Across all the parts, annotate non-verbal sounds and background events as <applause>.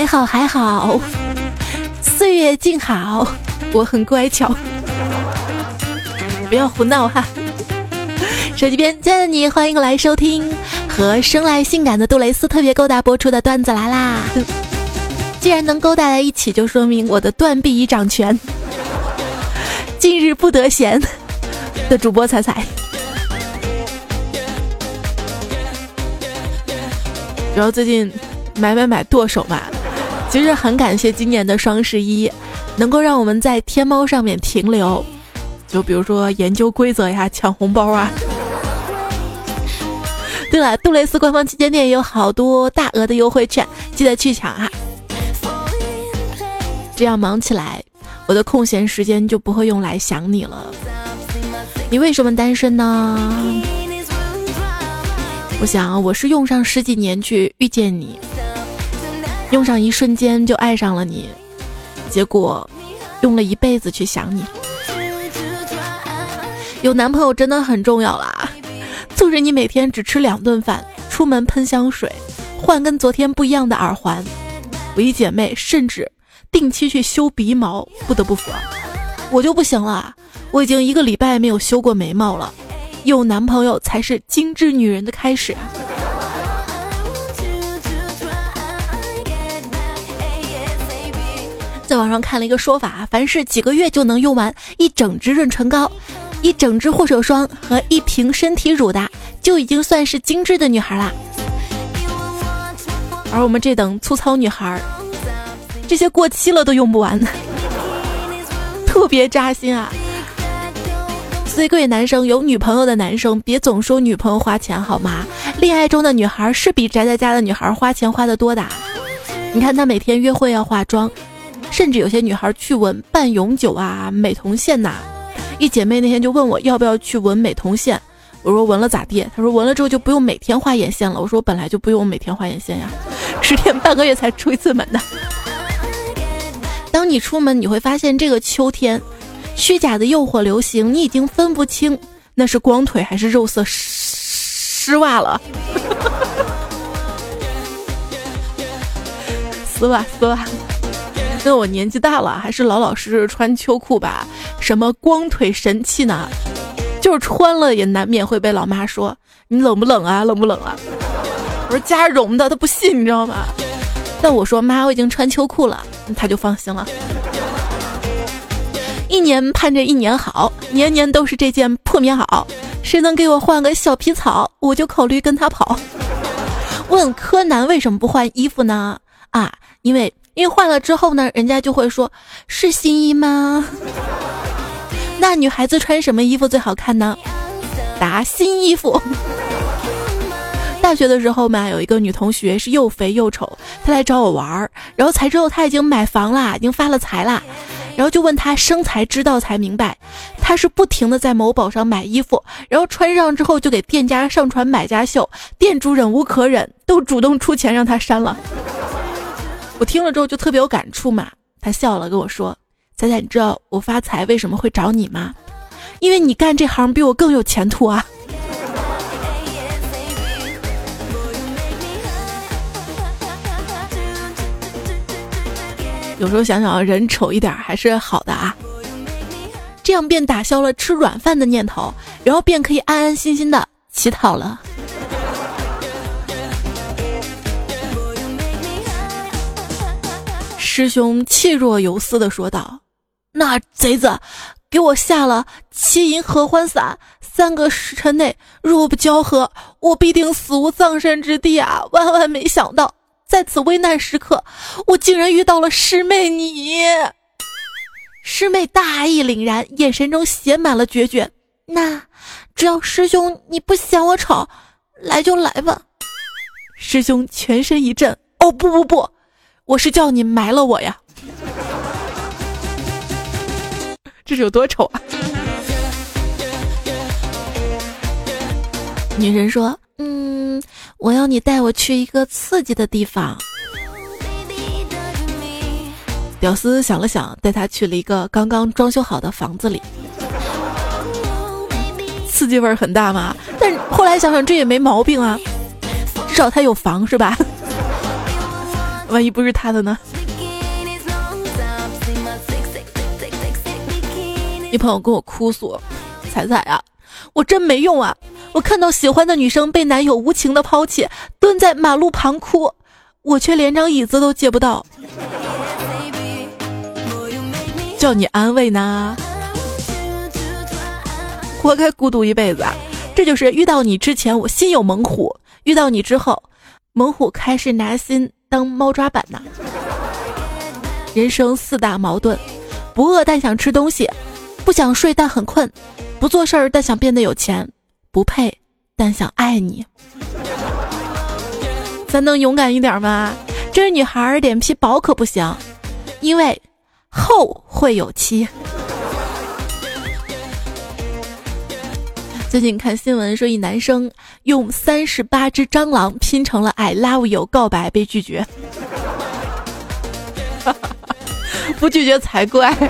还好还好，岁月静好，我很乖巧。不要胡闹哈！手机边亲爱的你，欢迎来收听和生来性感的杜蕾斯特别勾搭播出的段子来啦！既然能勾搭在一起，就说明我的断臂已掌权。近日不得闲的主播彩彩，然后最近买买买剁手嘛，其实很感谢今年的双十一，能够让我们在天猫上面停留。就比如说研究规则呀，抢红包啊。<laughs> 对了，杜蕾斯官方旗舰店也有好多大额的优惠券，记得去抢啊！这样忙起来，我的空闲时间就不会用来想你了。你为什么单身呢？我想我是用上十几年去遇见你，用上一瞬间就爱上了你，结果用了一辈子去想你。有男朋友真的很重要啦！纵使你每天只吃两顿饭，出门喷香水，换跟昨天不一样的耳环，我一姐妹甚至定期去修鼻毛。不得不服，我就不行了，我已经一个礼拜没有修过眉毛了。有男朋友才是精致女人的开始。在网上看了一个说法，凡是几个月就能用完一整支润唇膏。一整支护手霜和一瓶身体乳的，就已经算是精致的女孩啦。而我们这等粗糙女孩，这些过期了都用不完，特别扎心啊！所以各位男生，有女朋友的男生，别总说女朋友花钱好吗？恋爱中的女孩是比宅在家的女孩花钱花的多的。你看她每天约会要化妆，甚至有些女孩去纹半永久啊、美瞳线呐。一姐妹那天就问我要不要去纹美瞳线，我说纹了咋地？她说纹了之后就不用每天画眼线了。我说我本来就不用每天画眼线呀，<laughs> 十天半个月才出一次门的。当你出门，你会发现这个秋天，虚假的诱惑流行，你已经分不清那是光腿还是肉色丝袜了。<laughs> 丝袜，丝袜。那我年纪大了，还是老老实实穿秋裤吧。什么光腿神器呢？就是穿了也难免会被老妈说你冷不冷啊，冷不冷啊？我说加绒的，他不信，你知道吗？但我说妈，我已经穿秋裤了，他就放心了。一年盼着一年好，年年都是这件破棉袄。谁能给我换个小皮草，我就考虑跟他跑。<laughs> 问柯南为什么不换衣服呢？啊，因为。因为换了之后呢，人家就会说是新衣吗？<laughs> 那女孩子穿什么衣服最好看呢？答：新衣服。大学的时候嘛，有一个女同学是又肥又丑，她来找我玩儿，然后才知道她已经买房啦，已经发了财啦。然后就问她生财之道，才明白她是不停的在某宝上买衣服，然后穿上之后就给店家上传买家秀，店主忍无可忍，都主动出钱让她删了。我听了之后就特别有感触嘛，他笑了跟我说：“彩彩，你知道我发财为什么会找你吗？因为你干这行比我更有前途啊。”有时候想想，人丑一点还是好的啊，这样便打消了吃软饭的念头，然后便可以安安心心的乞讨了。师兄气若游丝的说道：“那贼子给我下了七银合欢散，三个时辰内若不交合，我必定死无葬身之地啊！万万没想到，在此危难时刻，我竟然遇到了师妹你。”师妹大义凛然，眼神中写满了决绝。那只要师兄你不嫌我丑，来就来吧。师兄全身一震：“哦不不不！”我是叫你埋了我呀！这是有多丑啊！女人说：“嗯，我要你带我去一个刺激的地方。”屌丝想了想，带他去了一个刚刚装修好的房子里。刺激味儿很大嘛？但后来想想，这也没毛病啊，至少他有房是吧？万一不是他的呢？一朋友跟我哭诉：“彩彩啊，我真没用啊！我看到喜欢的女生被男友无情的抛弃，蹲在马路旁哭，我却连张椅子都借不到。叫你安慰呢？活该孤独一辈子啊！这就是遇到你之前我心有猛虎，遇到你之后，猛虎开始拿心当猫抓板呢。人生四大矛盾：不饿但想吃东西。”不想睡但很困，不做事儿但想变得有钱，不配但想爱你。咱能勇敢一点吗？这女孩脸皮薄可不行，因为后会有期。最近看新闻说，一男生用三十八只蟑螂拼成了 “I love you” 告白被拒绝，<laughs> 不拒绝才怪。<laughs>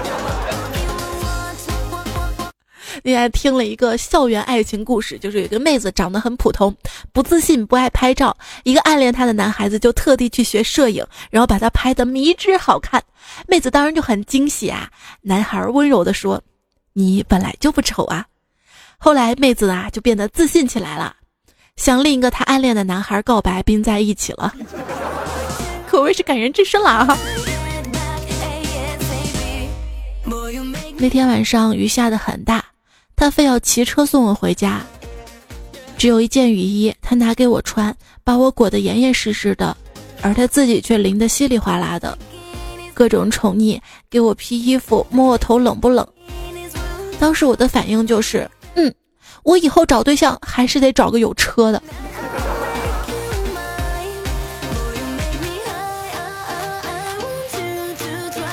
那天听了一个校园爱情故事，就是有一个妹子长得很普通，不自信，不爱拍照。一个暗恋她的男孩子就特地去学摄影，然后把她拍的迷之好看。妹子当然就很惊喜啊。男孩温柔的说：“你本来就不丑啊。”后来妹子啊就变得自信起来了，向另一个她暗恋的男孩告白并在一起了，可谓是感人至深了啊。那天晚上雨下的很大。他非要骑车送我回家，只有一件雨衣，他拿给我穿，把我裹得严严实实的，而他自己却淋得稀里哗啦的，各种宠溺，给我披衣服，摸我头冷不冷？当时我的反应就是，嗯，我以后找对象还是得找个有车的。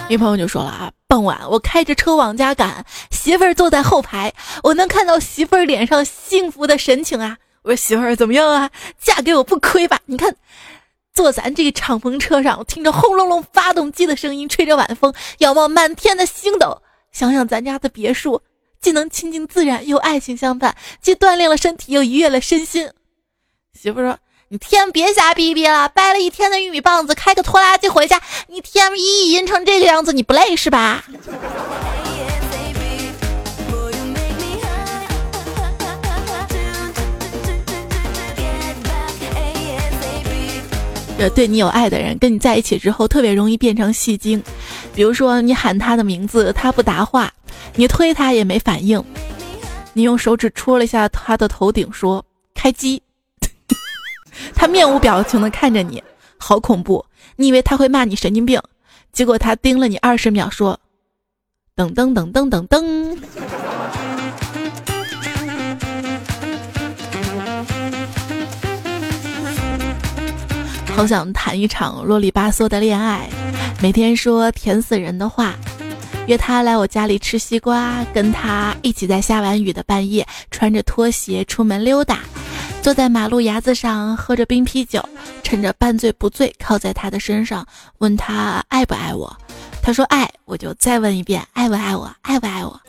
一朋友就说了啊。傍晚，我开着车往家赶，媳妇儿坐在后排，我能看到媳妇儿脸上幸福的神情啊！我说媳妇儿怎么样啊？嫁给我不亏吧？你看，坐咱这个敞篷车上，我听着轰隆隆发动机的声音，吹着晚风，仰望满天的星斗，想想咱家的别墅，既能亲近自然，又爱情相伴，既锻炼了身体，又愉悦了身心。媳妇说。你天别瞎逼逼了，掰了一天的玉米棒子，开个拖拉机回家，你天一阴成这个样子，你不累是吧？<laughs> 这对你有爱的人，跟你在一起之后，特别容易变成戏精。比如说，你喊他的名字，他不答话；你推他也没反应；你用手指戳了一下他的头顶，说开机。<laughs> 他面无表情的看着你，好恐怖！你以为他会骂你神经病，结果他盯了你二十秒，说：“噔噔噔噔噔噔。”好想谈一场啰里吧嗦的恋爱，每天说甜死人的话，约他来我家里吃西瓜，跟他一起在下完雨的半夜穿着拖鞋出门溜达。坐在马路牙子上喝着冰啤酒，趁着半醉不醉靠在他的身上，问他爱不爱我。他说爱，我就再问一遍爱不爱我，爱不爱我，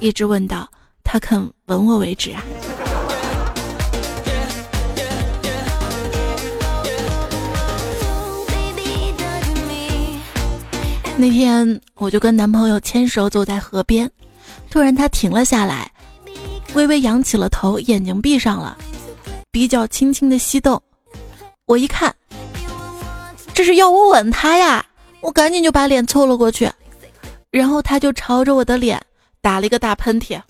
一直问到他肯吻我为止啊。那天我就跟男朋友牵手走在河边，突然他停了下来，微微扬起了头，眼睛闭上了。比较轻轻的吸动，我一看，这是要我吻他呀！我赶紧就把脸凑了过去，然后他就朝着我的脸打了一个大喷嚏。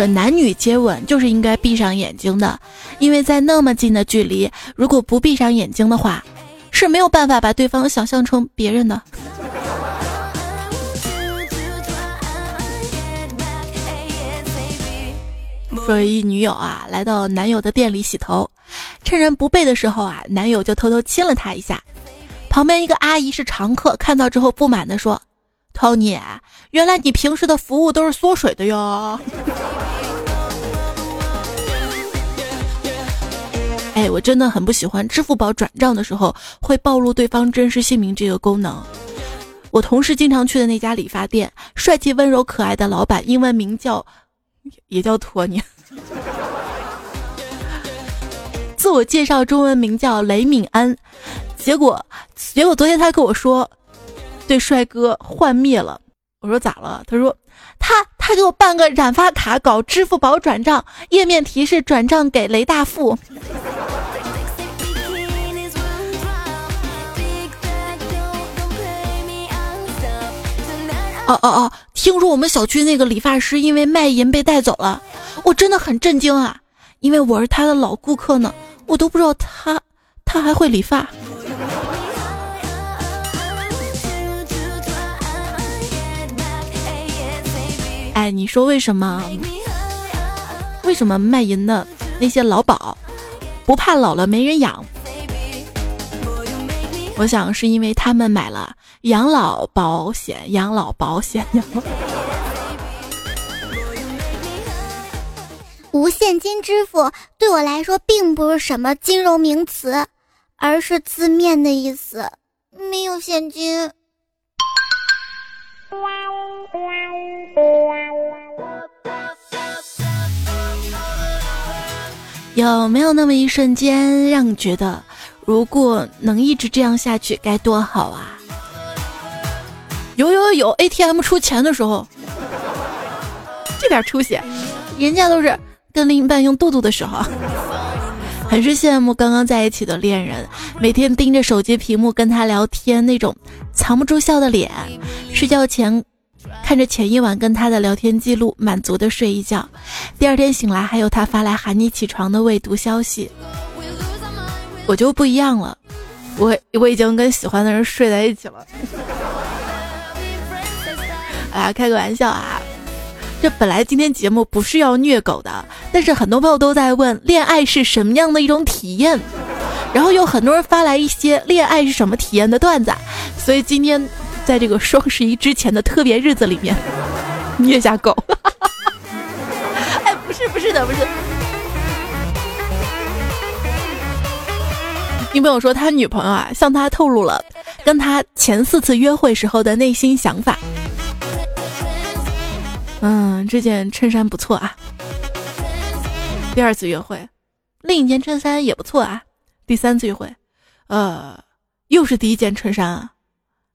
这男女接吻就是应该闭上眼睛的，因为在那么近的距离，如果不闭上眼睛的话，是没有办法把对方想象成别人的。说一女友啊，来到男友的店里洗头，趁人不备的时候啊，男友就偷偷亲了她一下。旁边一个阿姨是常客，看到之后不满的说：“Tony，原来你平时的服务都是缩水的哟。<laughs> ”哎，我真的很不喜欢支付宝转账的时候会暴露对方真实姓名这个功能。我同事经常去的那家理发店，帅气温柔可爱的老板英文名叫，也叫托尼。<laughs> 自我介绍中文名叫雷敏安，结果结果昨天他跟我说，对帅哥幻灭了。我说咋了？他说他他给我办个染发卡，搞支付宝转账，页面提示转账给雷大富。哦哦哦！听说我们小区那个理发师因为卖淫被带走了，我真的很震惊啊！因为我是他的老顾客呢，我都不知道他他还会理发。哎，你说为什么？为什么卖淫的那些老鸨不怕老了没人养？我想是因为他们买了养老保险，养老保险，养老。无现金支付对我来说并不是什么金融名词，而是字面的意思。没有现金。有没有那么一瞬间，让你觉得？如果能一直这样下去，该多好啊！有有有，ATM 出钱的时候，这点出息，人家都是跟另一半用肚肚的时候，很是羡慕刚刚在一起的恋人，每天盯着手机屏幕跟他聊天那种藏不住笑的脸，睡觉前看着前一晚跟他的聊天记录，满足的睡一觉，第二天醒来还有他发来喊你起床的未读消息。我就不一样了，我我已经跟喜欢的人睡在一起了。<laughs> 哎呀，开个玩笑啊！这本来今天节目不是要虐狗的，但是很多朋友都在问恋爱是什么样的一种体验，然后有很多人发来一些恋爱是什么体验的段子，所以今天在这个双十一之前的特别日子里面虐下狗。<laughs> 哎，不是不是的，不是。女朋友说，他女朋友啊向他透露了跟他前四次约会时候的内心想法。嗯，这件衬衫不错啊。第二次约会，另一件衬衫也不错啊。第三次约会，呃，又是第一件衬衫啊。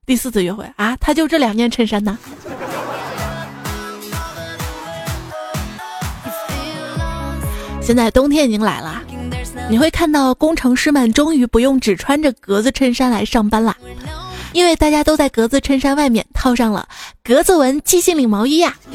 第四次约会啊，他就这两件衬衫呢。现在冬天已经来了。你会看到工程师们终于不用只穿着格子衬衫来上班啦，因为大家都在格子衬衫外面套上了格子纹鸡心领毛衣呀。<laughs>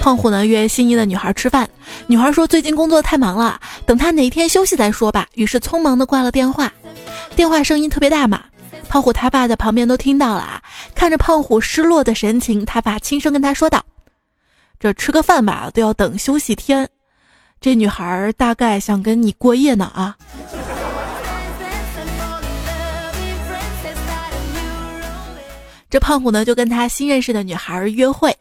胖虎呢约心仪的女孩吃饭，女孩说最近工作太忙了，等他哪天休息再说吧。于是匆忙的挂了电话，电话声音特别大嘛。胖虎他爸在旁边都听到了啊！看着胖虎失落的神情，他爸轻声跟他说道：“这吃个饭吧，都要等休息天。这女孩大概想跟你过夜呢啊！”这胖虎呢就跟他新认识的女孩约会，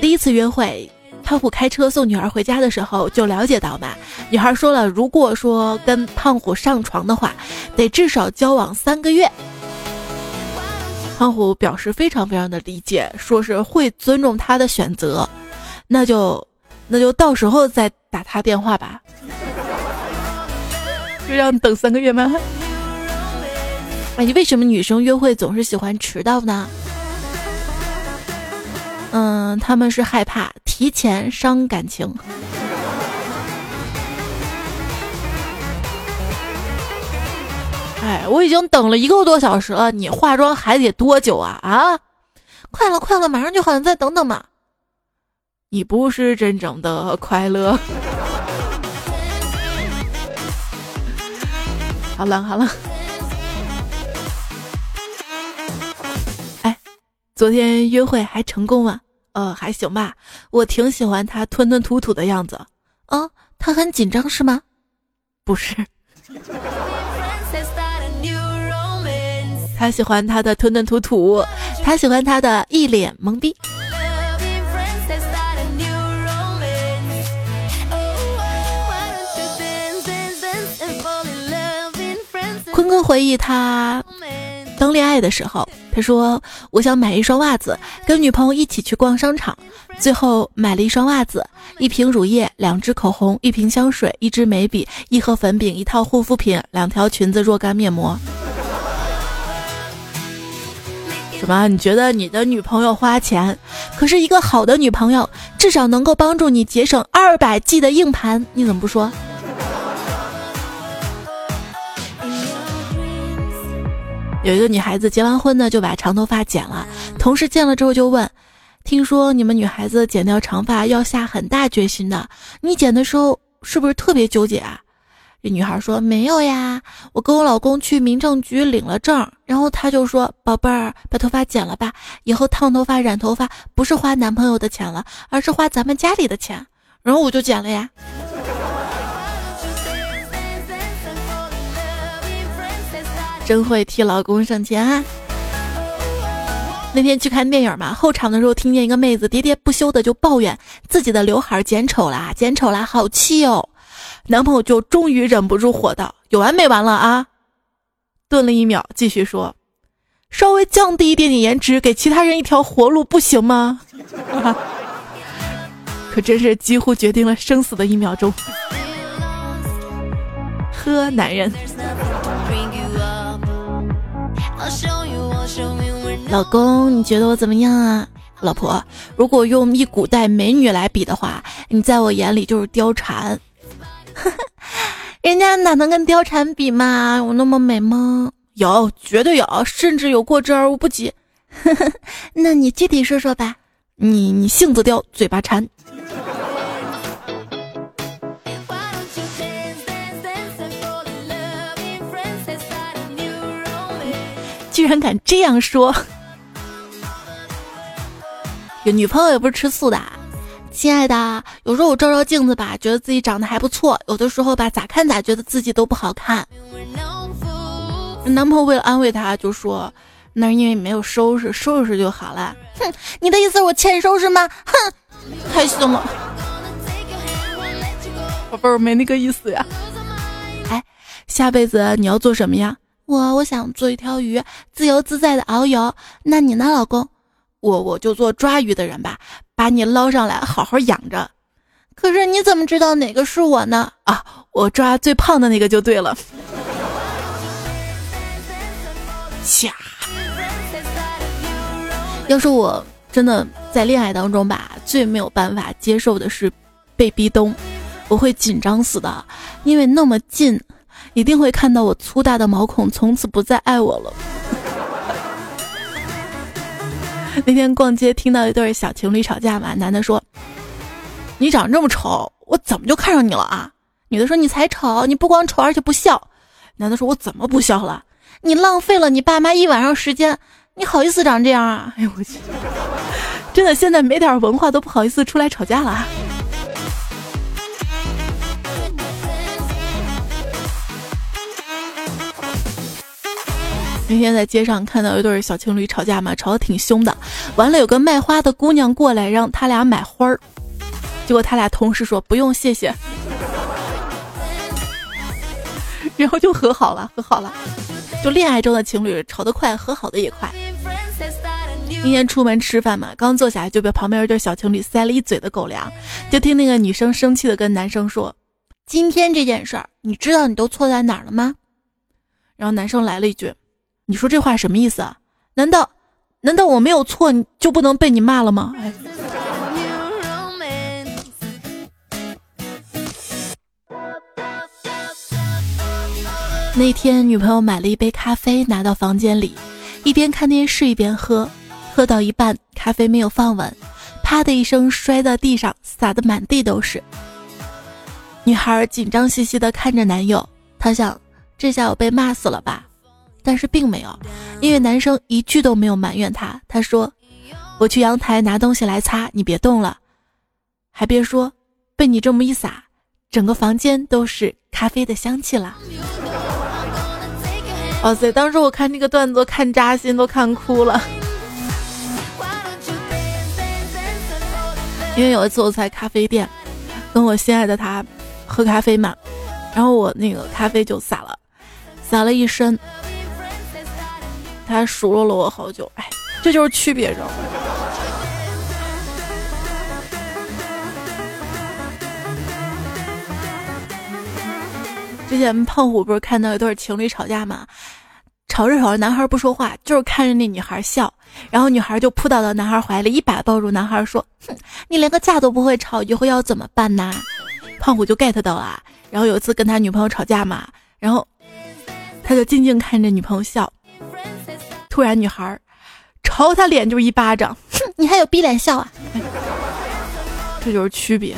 第一次约会。胖虎开车送女孩回家的时候，就了解到嘛，女孩说了，如果说跟胖虎上床的话，得至少交往三个月。胖虎表示非常非常的理解，说是会尊重他的选择，那就那就到时候再打他电话吧。就让等三个月吗？哎，为什么女生约会总是喜欢迟到呢？嗯，他们是害怕提前伤感情。哎，我已经等了一个多小时了，你化妆还得多久啊？啊，快了，快了，马上就好，再等等嘛。你不是真正的快乐。<laughs> 好了好了。哎昨天约会还成功吗？呃，还行吧。我挺喜欢他吞吞吐吐的样子。啊，他很紧张是吗？不是。他喜欢他的吞吞吐吐，他喜欢他的一脸懵逼。坤坤回忆他。刚恋爱的时候，他说我想买一双袜子，跟女朋友一起去逛商场，最后买了一双袜子、一瓶乳液、两支口红、一瓶香水、一支眉笔、一盒粉饼、一套护肤品、两条裙子、若干面膜。什么？你觉得你的女朋友花钱？可是一个好的女朋友至少能够帮助你节省二百 G 的硬盘，你怎么不说？有一个女孩子结完婚呢，就把长头发剪了。同事见了之后就问：“听说你们女孩子剪掉长发要下很大决心的，你剪的时候是不是特别纠结啊？”这女孩说：“没有呀，我跟我老公去民政局领了证，然后他就说：‘宝贝儿，把头发剪了吧，以后烫头发、染头发不是花男朋友的钱了，而是花咱们家里的钱。’然后我就剪了呀。真会替老公省钱啊！那天去看电影嘛，后场的时候听见一个妹子喋喋不休的就抱怨自己的刘海剪丑啦，剪丑啦，好气哦。”男朋友就终于忍不住火道：“有完没完了啊？”顿了一秒，继续说：“稍微降低一点点颜值，给其他人一条活路，不行吗？” <laughs> 可真是几乎决定了生死的一秒钟。呵，男人，老公，你觉得我怎么样啊？老婆，如果用一古代美女来比的话，你在我眼里就是貂蝉。<laughs> 人家哪能跟貂蝉比嘛？有那么美吗？有，绝对有，甚至有过之而无不及。<laughs> 那你具体说说吧。你你性子刁，嘴巴馋。居然敢这样说！<laughs> 有女朋友也不是吃素的。啊亲爱的，有时候我照照镜子吧，觉得自己长得还不错；有的时候吧，咋看咋觉得自己都不好看。男朋友为了安慰她，就说：“那是因为你没有收拾，收拾就好了。”哼，你的意思是我欠收拾吗？哼，太凶了。宝贝儿，没那个意思呀。哎，下辈子你要做什么呀？我我想做一条鱼，自由自在的遨游。那你呢，老公？我我就做抓鱼的人吧。把你捞上来，好好养着。可是你怎么知道哪个是我呢？啊，我抓最胖的那个就对了。掐！要是我真的在恋爱当中吧，最没有办法接受的是被逼咚，我会紧张死的，因为那么近，一定会看到我粗大的毛孔，从此不再爱我了。那天逛街听到一对小情侣吵架嘛，男的说：“你长这么丑，我怎么就看上你了啊？”女的说：“你才丑，你不光丑，而且不笑。”男的说：“我怎么不笑了？你浪费了你爸妈一晚上时间，你好意思长这样啊？” <laughs> 哎呦我去，真的现在没点文化都不好意思出来吵架了。那天在街上看到一对小情侣吵架嘛，吵得挺凶的。完了，有个卖花的姑娘过来让他俩买花儿，结果他俩同时说不用谢谢，<laughs> 然后就和好了，和好了。就恋爱中的情侣吵得快，和好的也快。今天出门吃饭嘛，刚坐下来就被旁边一对小情侣塞了一嘴的狗粮，就听那个女生生气的跟男生说：“今天这件事儿，你知道你都错在哪儿了吗？”然后男生来了一句。你说这话什么意思啊？难道难道我没有错你就不能被你骂了吗？哎，那天女朋友买了一杯咖啡拿到房间里，一边看电视一边喝，喝到一半咖啡没有放稳，啪的一声摔到地上，洒得满地都是。女孩紧张兮兮的看着男友，她想这下我被骂死了吧。但是并没有，因为男生一句都没有埋怨他。他说：“我去阳台拿东西来擦，你别动了。”还别说，被你这么一撒，整个房间都是咖啡的香气了。<laughs> 哇塞！当时我看这个段子，看扎心，都看哭了。<laughs> 因为有一次我在咖啡店，跟我心爱的他喝咖啡嘛，然后我那个咖啡就洒了，洒了一身。他数落了我好久。哎，这就是区别，知道吗？之前胖虎不是看到一对情侣吵架吗？吵着吵着，男孩不说话，就是看着那女孩笑，然后女孩就扑倒到男孩怀里，一把抱住男孩，说：“哼，你连个架都不会吵，以后要怎么办呢？”胖虎就 get 到了。然后有一次跟他女朋友吵架嘛，然后他就静静看着女朋友笑，突然女孩朝他脸就是一巴掌，哼，<laughs> 你还有逼脸笑啊？这就是区别。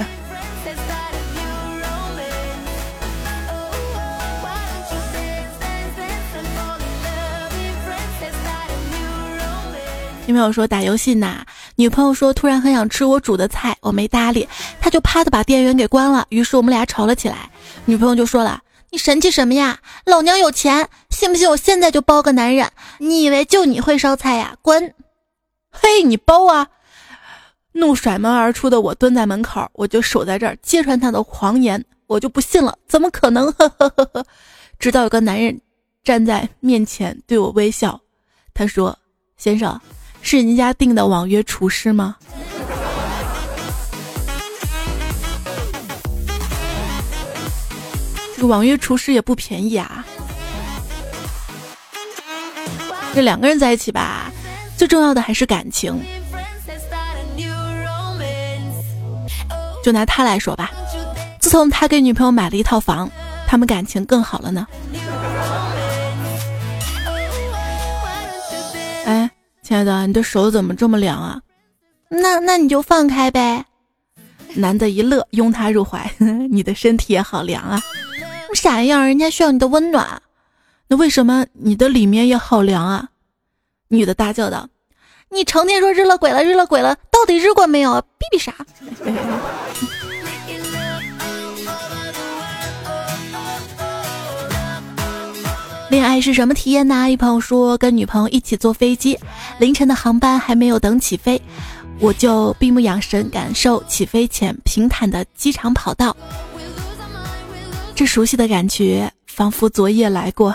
女朋友说打游戏呢，女朋友说突然很想吃我煮的菜，我没搭理，他就啪的把电源给关了，于是我们俩吵了起来。女朋友就说了：“你神气什么呀？老娘有钱，信不信我现在就包个男人？你以为就你会烧菜呀？滚！嘿，你包啊！”怒甩门而出的我蹲在门口，我就守在这儿揭穿他的谎言，我就不信了，怎么可能？<laughs> 呵呵呵呵。直到有个男人站在面前对我微笑，他说：“先生。”是您家订的网约厨师吗？这个网约厨师也不便宜啊。这两个人在一起吧，最重要的还是感情。就拿他来说吧，自从他给女朋友买了一套房，他们感情更好了呢。哎。亲爱的，你的手怎么这么凉啊？那那你就放开呗。男的一乐，拥她入怀。<laughs> 你的身体也好凉啊。傻样，人家需要你的温暖。那为什么你的里面也好凉啊？女的大叫道：“你成天说日了鬼了，日了鬼了，到底日过没有？逼逼啥？”恋爱是什么体验呢？一朋友说，跟女朋友一起坐飞机，凌晨的航班还没有等起飞，我就闭目养神，感受起飞前平坦的机场跑道。熟悉的感觉，仿佛昨夜来过。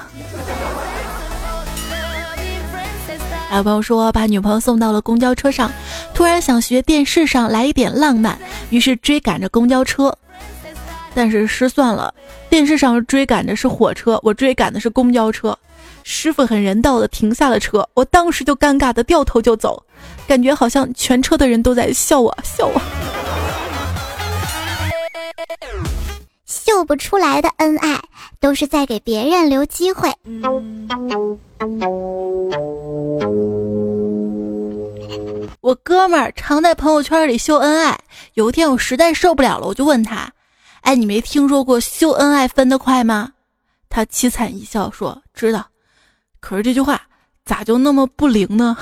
还有朋友说，把女朋友送到了公交车上，突然想学电视上来一点浪漫，于是追赶着公交车。但是失算了，电视上追赶的是火车，我追赶的是公交车。师傅很人道的停下了车，我当时就尴尬的掉头就走，感觉好像全车的人都在笑我，笑我。秀不出来的恩爱，都是在给别人留机会。我哥们儿常在朋友圈里秀恩爱，有一天我实在受不了了，我就问他。哎，你没听说过秀恩爱分得快吗？他凄惨一笑说：“知道。”可是这句话咋就那么不灵呢？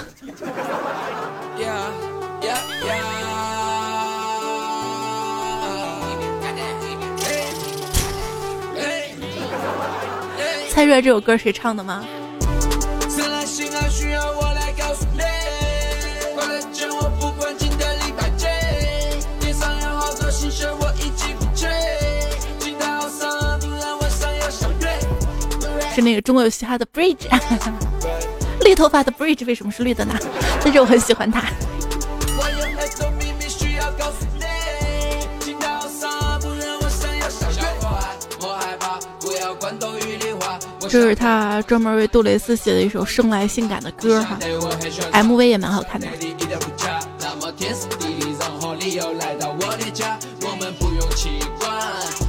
猜出来这首歌谁唱的吗？是那个中国有嘻哈的 Bridge，<laughs> 绿头发的 Bridge 为什么是绿的呢？但是我很喜欢他。这是他专门为杜蕾斯写的一首生来性感的歌哈，MV 也蛮好看的。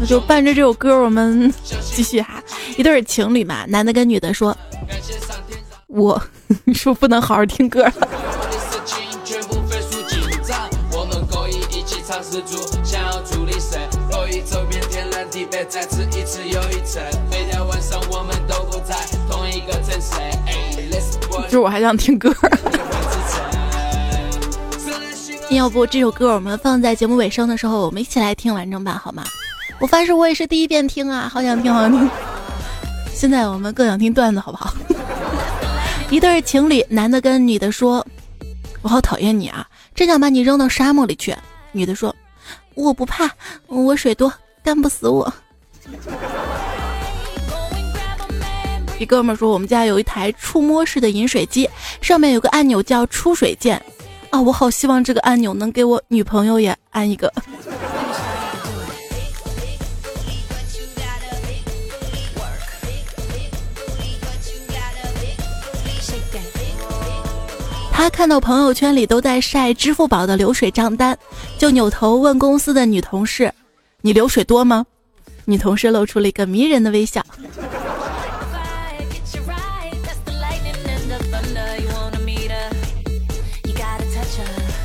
那就伴着这首歌，我们 <laughs> 继续哈。一对情侣嘛，男的跟女的说：“我 <laughs> 你说不能好好听歌了。”就是我还想听歌。要不这首歌我们放在节目尾声的时候，我们一起来听完整版好吗？我发誓我也是第一遍听啊，好想听，好想听。<laughs> 现在我们更想听段子，好不好？<laughs> 一对情侣，男的跟女的说：“我好讨厌你啊，真想把你扔到沙漠里去。”女的说：“我不怕，我水多，干不死我。”一哥们说，我们家有一台触摸式的饮水机，上面有个按钮叫出水键。啊，我好希望这个按钮能给我女朋友也安一个。他看到朋友圈里都在晒支付宝的流水账单，就扭头问公司的女同事：“你流水多吗？”女同事露出了一个迷人的微笑。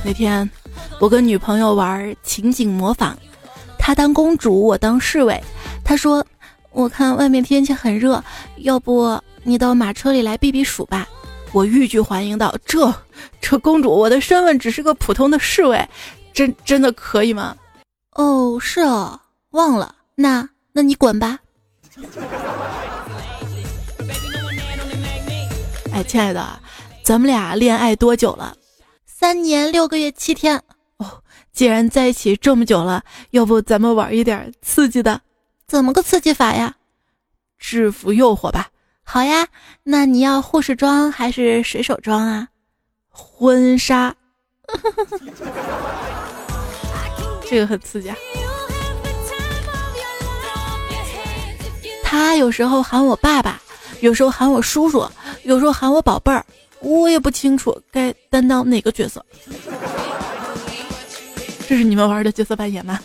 那天，我跟女朋友玩情景模仿，她当公主，我当侍卫。她说：“我看外面天气很热，要不你到马车里来避避暑吧。”我欲拒还迎道：“这，这公主，我的身份只是个普通的侍卫，真真的可以吗？”哦，是哦，忘了，那那你滚吧。哎，亲爱的，咱们俩恋爱多久了？三年六个月七天。哦，既然在一起这么久了，要不咱们玩一点刺激的？怎么个刺激法呀？制服诱惑吧。好呀，那你要护士装还是水手装啊？婚纱，<laughs> 这个很刺激。啊。他有时候喊我爸爸，有时候喊我叔叔，有时候喊我宝贝儿，我也不清楚该担当哪个角色。这是你们玩的角色扮演吗？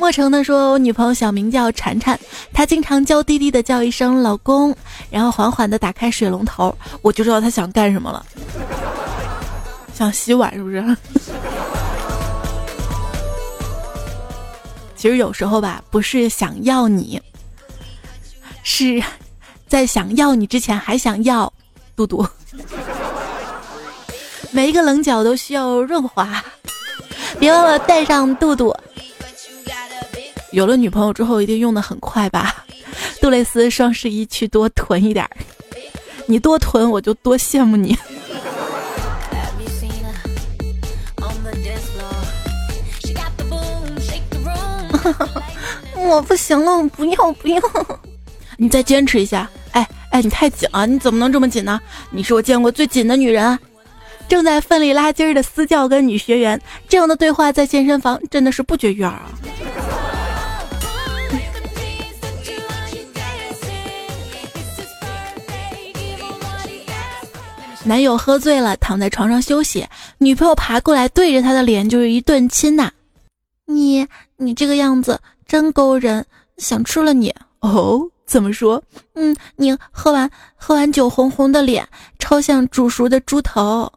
莫成呢说，我女朋友小名叫婵婵，她经常娇滴滴的叫一声老公，然后缓缓的打开水龙头，我就知道她想干什么了，<laughs> 想洗碗是不是？<laughs> 其实有时候吧，不是想要你，是在想要你之前还想要嘟嘟。<laughs> 每一个棱角都需要润滑，别忘了带上肚肚。有了女朋友之后，一定用的很快吧？杜蕾斯双十一去多囤一点儿，你多囤我就多羡慕你。<laughs> 我不行了，不要不要，你再坚持一下。哎哎，你太紧了，你怎么能这么紧呢？你是我见过最紧的女人啊！正在奋力拉筋儿的私教跟女学员，这样的对话在健身房真的是不绝于耳啊！男友喝醉了，躺在床上休息，女朋友爬过来，对着他的脸就是一顿亲呐。你你这个样子真勾人，想吃了你哦？怎么说？嗯，你喝完喝完酒红红的脸，超像煮熟的猪头。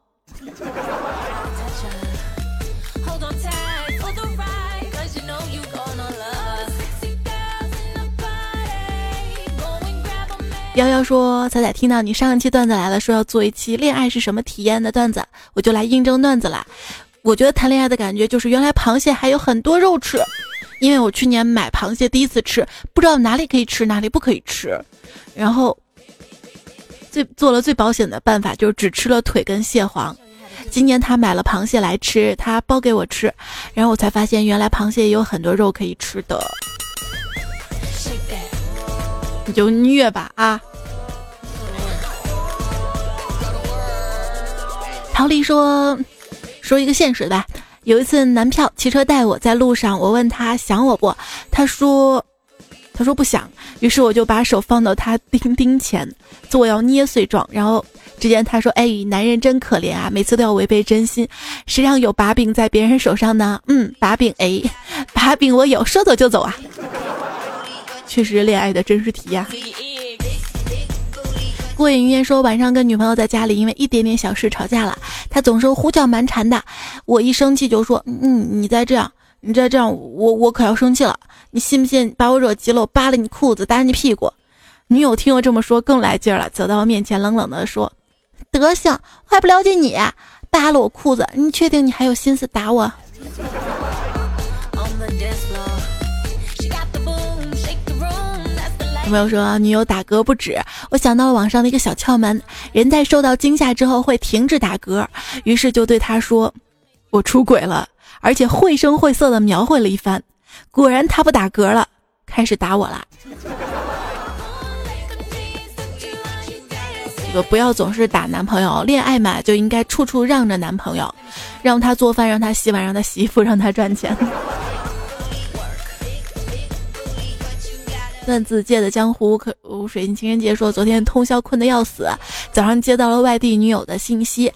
瑶瑶说：“彩彩听到你上一期段子来了，说要做一期恋爱是什么体验的段子，我就来应征段子啦。我觉得谈恋爱的感觉就是原来螃蟹还有很多肉吃，因为我去年买螃蟹第一次吃，不知道哪里可以吃哪里不可以吃，然后最做了最保险的办法就是只吃了腿跟蟹黄。今年他买了螃蟹来吃，他包给我吃，然后我才发现原来螃蟹也有很多肉可以吃的。”你就虐吧啊！陶丽说：“说一个现实的，有一次男票骑车带我在路上，我问他想我不？他说，他说不想。于是我就把手放到他丁丁前，做要捏碎状。然后只见他说：‘哎，男人真可怜啊，每次都要违背真心。谁让有把柄在别人手上呢？嗯，把柄哎，把柄我有，说走就走啊。’”确实，恋爱的真实体验。<laughs> 过眼云烟说，晚上跟女朋友在家里，因为一点点小事吵架了。他总是胡搅蛮缠的，我一生气就说：“嗯，你再这样，你再这样，我我可要生气了。你信不信把我惹急了，我扒了你裤子，打你屁股？”女友听我这么说，更来劲了，走到我面前，冷冷的说：“德行，我还不了解你，扒了我裤子，你确定你还有心思打我？”朋友说女友打嗝不止，我想到了网上的一个小窍门：人在受到惊吓之后会停止打嗝，于是就对他说：“我出轨了。”而且绘声绘色的描绘了一番。果然他不打嗝了，开始打我了。这个不要总是打男朋友，恋爱嘛就应该处处让着男朋友，让他做饭，让他洗碗，让他洗衣服，让他赚钱。段子界的江湖可水晶情人节说，昨天通宵困得要死，早上接到了外地女友的信息，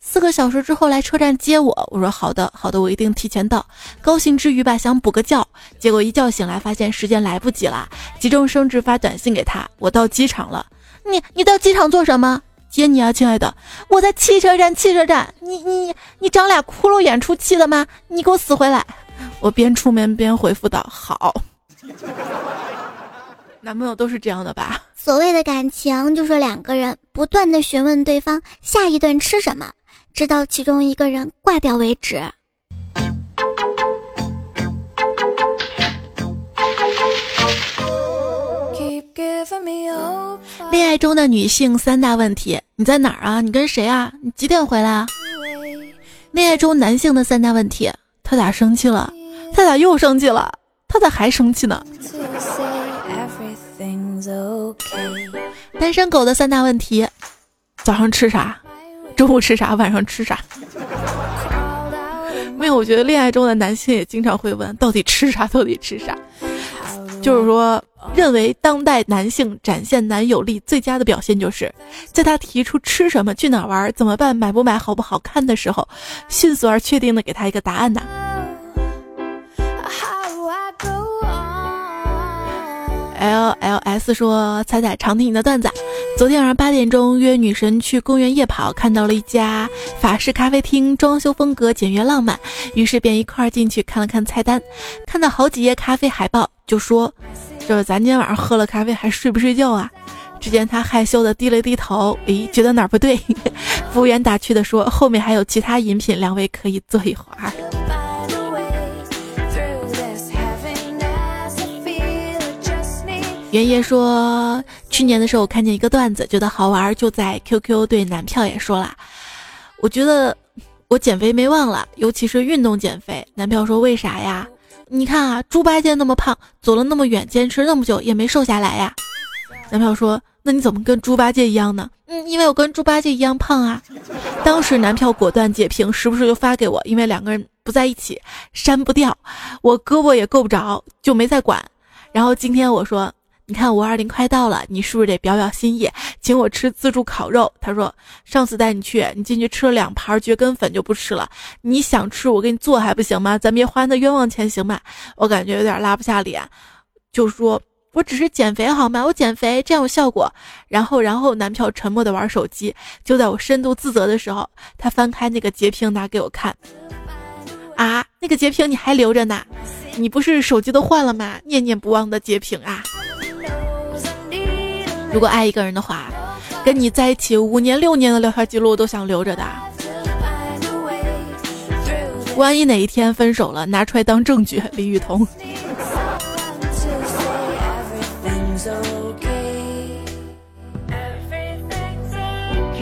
四个小时之后来车站接我。我说好的，好的，我一定提前到。高兴之余吧，想补个觉，结果一觉醒来发现时间来不及了，急中生智发短信给他，我到机场了。你你到机场做什么？接你啊，亲爱的。我在汽车站，汽车站。你你你长俩骷髅眼出气了吗？你给我死回来！我边出门边回复道：好。<laughs> 男朋友都是这样的吧？所谓的感情，就是两个人不断的询问对方下一顿吃什么，直到其中一个人挂掉为止。恋爱中的女性三大问题：你在哪儿啊？你跟谁啊？你几点回来啊？恋爱中男性的三大问题：他咋生气了？他咋又生气了？他咋还生气呢？单身狗的三大问题：早上吃啥？中午吃啥？晚上吃啥？没有，我觉得恋爱中的男性也经常会问：到底吃啥？到底吃啥？就是说，认为当代男性展现男友力最佳的表现，就是在他提出吃什么、去哪玩、怎么办、买不买、好不好看的时候，迅速而确定的给他一个答案呐。L L S 说：“彩彩常听你的段子。昨天晚上八点钟约女神去公园夜跑，看到了一家法式咖啡厅，装修风格简约浪漫，于是便一块儿进去看了看菜单，看到好几页咖啡海报，就说：‘ <laughs> 这咱今天晚上喝了咖啡还睡不睡觉啊？’只见他害羞的低了低头，咦，觉得哪儿不对？<laughs> 服务员打趣的说：‘后面还有其他饮品，两位可以坐一会儿。’”袁爷说，去年的时候我看见一个段子，觉得好玩，就在 QQ 对男票也说了。我觉得我减肥没忘了，尤其是运动减肥。男票说为啥呀？你看啊，猪八戒那么胖，走了那么远，坚持那么久也没瘦下来呀。男票说，那你怎么跟猪八戒一样呢？嗯，因为我跟猪八戒一样胖啊。当时男票果断截屏，时不时就发给我，因为两个人不在一起，删不掉，我胳膊也够不着，就没再管。然后今天我说。你看五二零快到了，你是不是得表表心意，请我吃自助烤肉？他说上次带你去，你进去吃了两盘蕨根粉就不吃了。你想吃我给你做还不行吗？咱别花那冤枉钱行吗？我感觉有点拉不下脸，就说我只是减肥好吗？我减肥这样有效果。然后然后男票沉默的玩手机，就在我深度自责的时候，他翻开那个截屏拿给我看，啊，那个截屏你还留着呢？你不是手机都换了吗？念念不忘的截屏啊！如果爱一个人的话，跟你在一起五年六年的聊天记录都想留着的。万一哪一天分手了，拿出来当证据。李雨桐。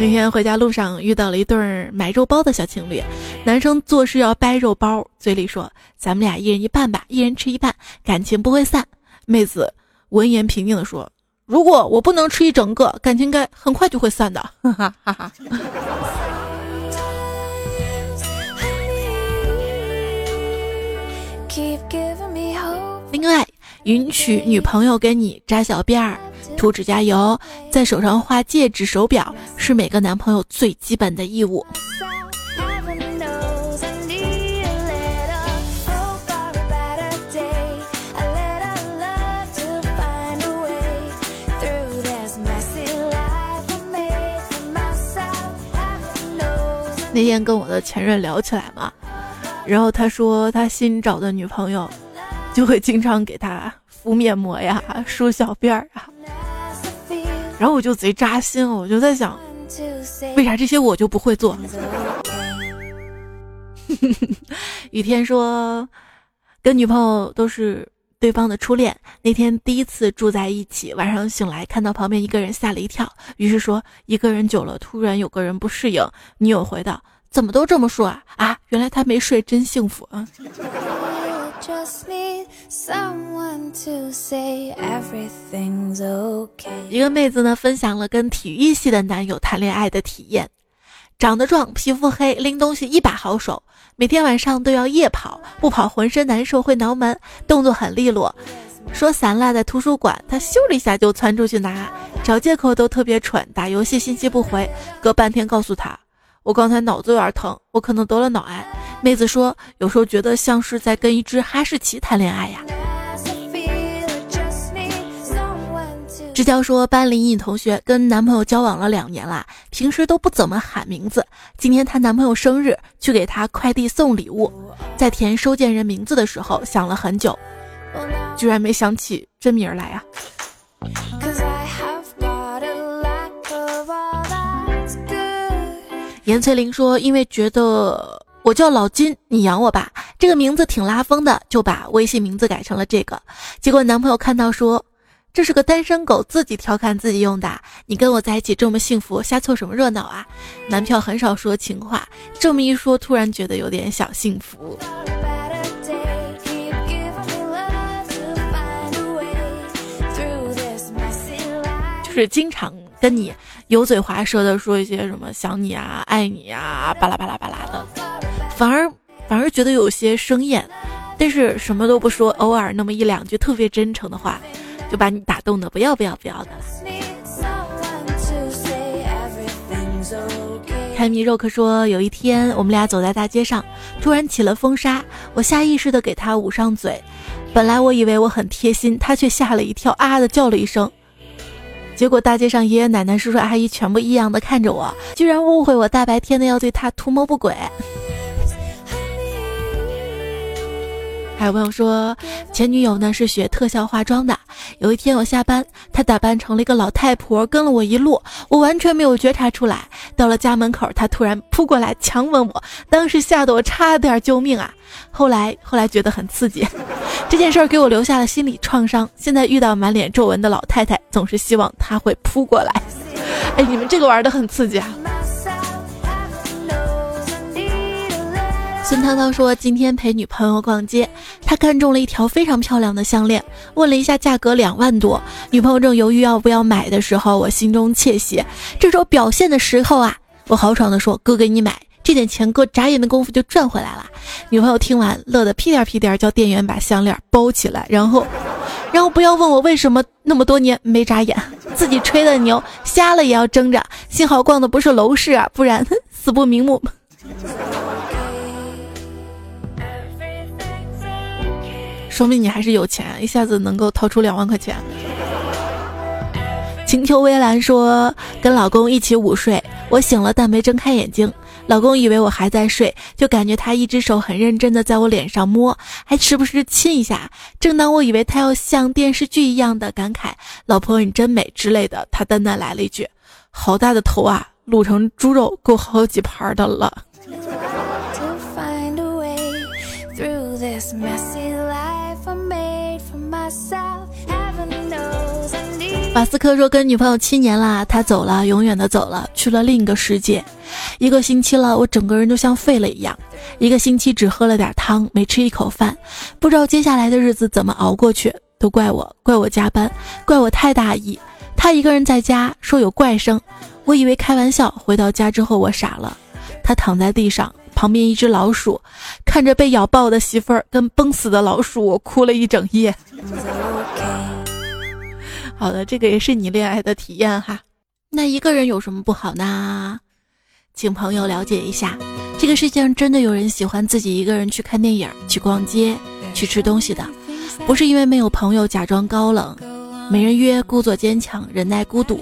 那天回家路上遇到了一对买肉包的小情侣，男生做事要掰肉包，嘴里说：“咱们俩一人一半吧，一人吃一半，感情不会散。”妹子闻言平静的说。如果我不能吃一整个，感情该很快就会散的。哈哈哈哈。另外，允许女朋友给你扎小辫儿、涂指甲油、在手上画戒指、手表，是每个男朋友最基本的义务。那天跟我的前任聊起来嘛，然后他说他新找的女朋友就会经常给他敷面膜呀、梳小辫儿啊，然后我就贼扎心，我就在想，为啥这些我就不会做？<laughs> 雨天说，跟女朋友都是。对方的初恋那天第一次住在一起，晚上醒来看到旁边一个人，吓了一跳，于是说一个人久了，突然有个人不适应。女友回道：“怎么都这么说啊？啊，原来他没睡，真幸福啊。”一个妹子呢，分享了跟体育系的男友谈恋爱的体验。长得壮，皮肤黑，拎东西一把好手，每天晚上都要夜跑，不跑浑身难受，会挠门，动作很利落。说伞落在图书馆，他咻的一下就窜出去拿，找借口都特别蠢，打游戏信息不回，隔半天告诉他，我刚才脑子有点疼，我可能得了脑癌。妹子说，有时候觉得像是在跟一只哈士奇谈恋爱呀。支教说，班里一女同学跟男朋友交往了两年啦，平时都不怎么喊名字。今天她男朋友生日，去给她快递送礼物，在填收件人名字的时候想了很久，居然没想起真名来啊！严翠玲说，因为觉得我叫老金，你养我吧，这个名字挺拉风的，就把微信名字改成了这个。结果男朋友看到说。这是个单身狗自己调侃自己用的。你跟我在一起这么幸福，瞎凑什么热闹啊？男票很少说情话，这么一说，突然觉得有点小幸福。就是经常跟你油嘴滑舌的说一些什么想你啊、爱你啊、巴拉巴拉巴拉的，反而反而觉得有些生厌。但是什么都不说，偶尔那么一两句特别真诚的话。就把你打动的不要不要不要的了。凯米肉克说，有一天我们俩走在大街上，突然起了风沙，我下意识的给他捂上嘴。本来我以为我很贴心，他却吓了一跳，啊的叫了一声。结果大街上爷爷奶奶、叔叔阿姨全部异样的看着我，居然误会我大白天的要对他图谋不轨。还有朋友说，前女友呢是学特效化妆的。有一天我下班，她打扮成了一个老太婆，跟了我一路，我完全没有觉察出来。到了家门口，她突然扑过来强吻我，当时吓得我差点救命啊！<laughs> 后来后来觉得很刺激，这件事儿给我留下了心理创伤。现在遇到满脸皱纹的老太太，总是希望她会扑过来。哎，你们这个玩的很刺激啊！孙涛涛说：“今天陪女朋友逛街，他看中了一条非常漂亮的项链，问了一下价格两万多。女朋友正犹豫要不要买的时候，我心中窃喜。这时候表现的时候啊，我豪爽的说：‘哥给你买，这点钱哥眨眼的功夫就赚回来了。’女朋友听完乐得屁颠屁颠，叫店员把项链包起来，然后，然后不要问我为什么那么多年没眨眼，自己吹的牛，瞎了也要睁着。幸好逛的不是楼市啊，不然死不瞑目。”说明你还是有钱，一下子能够掏出两万块钱。晴秋微澜说：“跟老公一起午睡，我醒了但没睁开眼睛，老公以为我还在睡，就感觉他一只手很认真的在我脸上摸，还时不时亲一下。正当我以为他要像电视剧一样的感慨‘老婆你真美’之类的，他淡淡来了一句：‘好大的头啊，卤成猪肉够好几盘的了。’”马斯克说：“跟女朋友七年了，他走了，永远的走了，去了另一个世界。一个星期了，我整个人都像废了一样。一个星期只喝了点汤，没吃一口饭，不知道接下来的日子怎么熬过去。都怪我，怪我加班，怪我太大意。他一个人在家说有怪声，我以为开玩笑。回到家之后，我傻了。他躺在地上，旁边一只老鼠，看着被咬爆的媳妇儿跟崩死的老鼠，我哭了一整夜。<laughs> ”好的，这个也是你恋爱的体验哈。那一个人有什么不好呢？请朋友了解一下，这个世界上真的有人喜欢自己一个人去看电影、去逛街、去吃东西的，不是因为没有朋友假装高冷，没人约故作坚强忍耐孤独。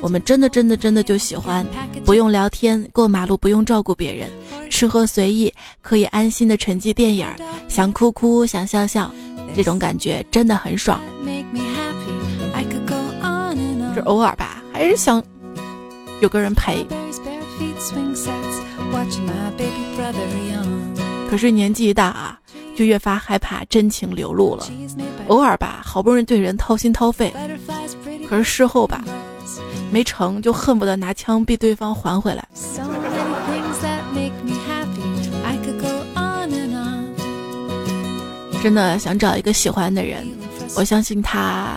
我们真的真的真的就喜欢不用聊天、过马路不用照顾别人、吃喝随意可以安心的沉寂电影，想哭哭想笑笑，这种感觉真的很爽。是偶尔吧，还是想有个人陪。可是年纪一大啊，就越发害怕真情流露了。偶尔吧，好不容易对人掏心掏肺，可是事后吧，没成就恨不得拿枪逼对方还回来。真的想找一个喜欢的人，我相信他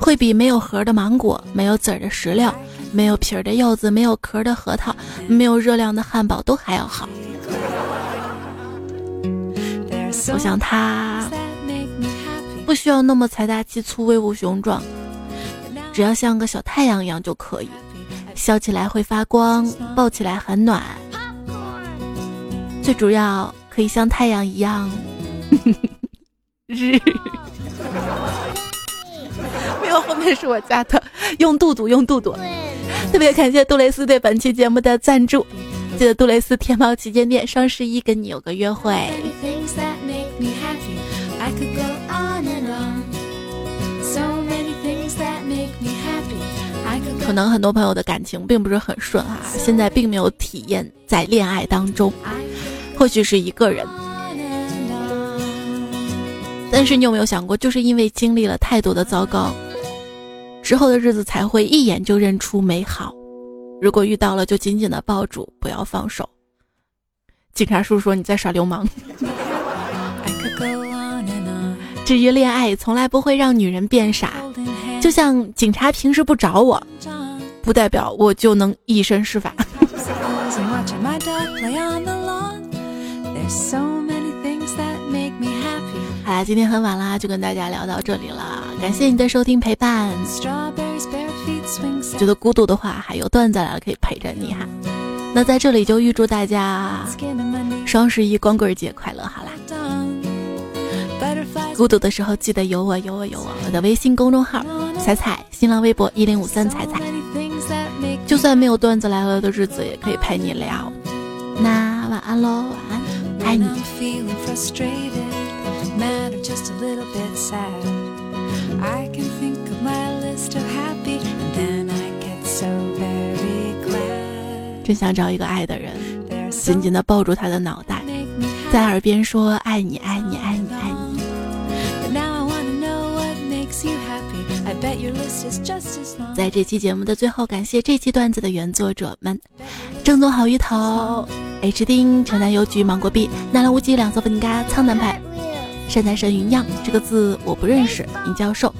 会比没有核的芒果、没有籽儿的石榴、没有皮儿的柚子、没有壳的核桃、没有热量的汉堡都还要好。我想他不需要那么财大气粗、威武雄壮，只要像个小太阳一样就可以，笑起来会发光，抱起来很暖，最主要可以像太阳一样。<laughs> 日，<laughs> 没有后面是我家的，用肚肚用肚肚。特别感谢杜蕾斯对本期节目的赞助，记得杜蕾斯天猫旗舰店双十一跟你有个约会。可能很多朋友的感情并不是很顺啊，现在并没有体验在恋爱当中，或许是一个人。但是你有没有想过，就是因为经历了太多的糟糕，之后的日子才会一眼就认出美好。如果遇到了，就紧紧的抱住，不要放手。警察叔叔说你在耍流氓。<laughs> 至于恋爱，从来不会让女人变傻。就像警察平时不找我，不代表我就能以身试法。<laughs> <laughs> 好啦，今天很晚啦，就跟大家聊到这里了。感谢你的收听陪伴。觉得孤独的话，还有段子来了可以陪着你哈。那在这里就预祝大家双十一光棍节快乐！好啦，孤独的时候记得有我，有我，有我。我的微信公众号彩彩，新浪微博一零五三彩彩。就算没有段子来了的日子，也可以陪你聊。那晚安喽，晚安，爱你。Matter just a little bit sad. I can think of my list of happy and then i get so very glad. 真想找一个爱的人紧紧的抱住他的脑袋在耳边说爱你爱你爱你爱你。在这期节目的最后感谢这期段子的原作者们正宗好鱼头 h 丁城南邮局芒果币奈良无极两色粉干苍南派善财神云样这个字我不认识。尹教授，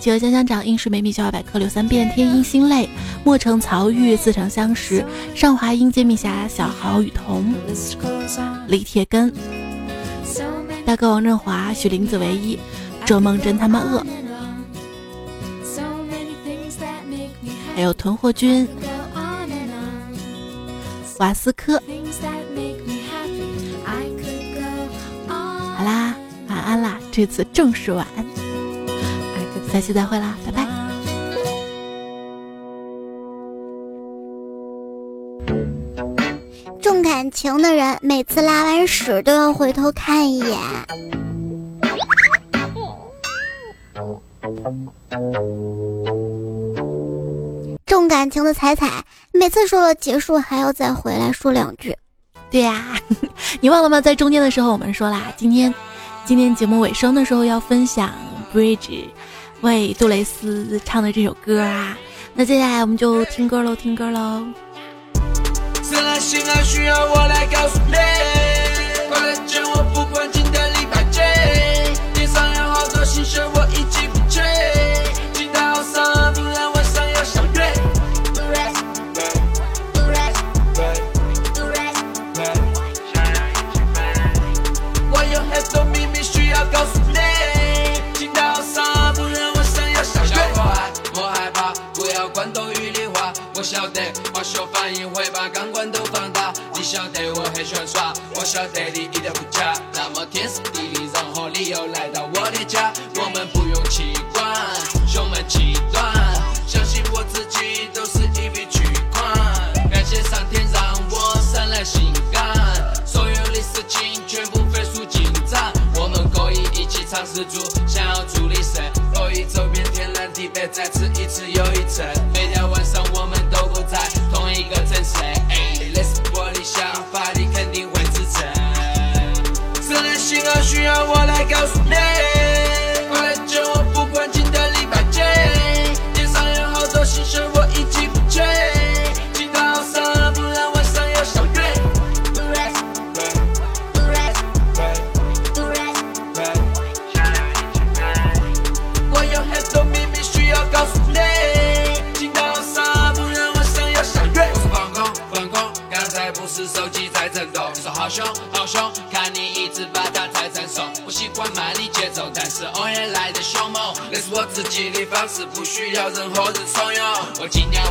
企鹅香香长，应是美米笑话百科，柳三变，天音心累，莫城曹玉，似曾相识，上华英，揭秘侠，小豪雨桐，李铁根，大哥王振华，许林子唯一，周梦真他妈饿，还有囤货君，瓦斯科。好啦。安啦，这次正式晚安，下期再会啦，拜拜。重感情的人每次拉完屎都要回头看一眼。重感情的彩彩每次说了结束还要再回来说两句。对呀，<laughs> 你忘了吗？在中间的时候我们说啦，今天。今天节目尾声的时候要分享 Bridge 为杜蕾斯唱的这首歌啊，那接下来我们就听歌喽，听歌喽。我晓得化学反应会把钢管都放大你晓得我很喜欢耍，我晓得你一点不假，那么天时地利人和，你又来到我的家，我们不用气管，胸闷气短，相信我自己都是一笔巨款。感谢上天让我生来性感，所有的事情全部飞速进展，我们可以一起尝试做想要做的事，可以走遍天南地北，再次一次又一次。 어지냐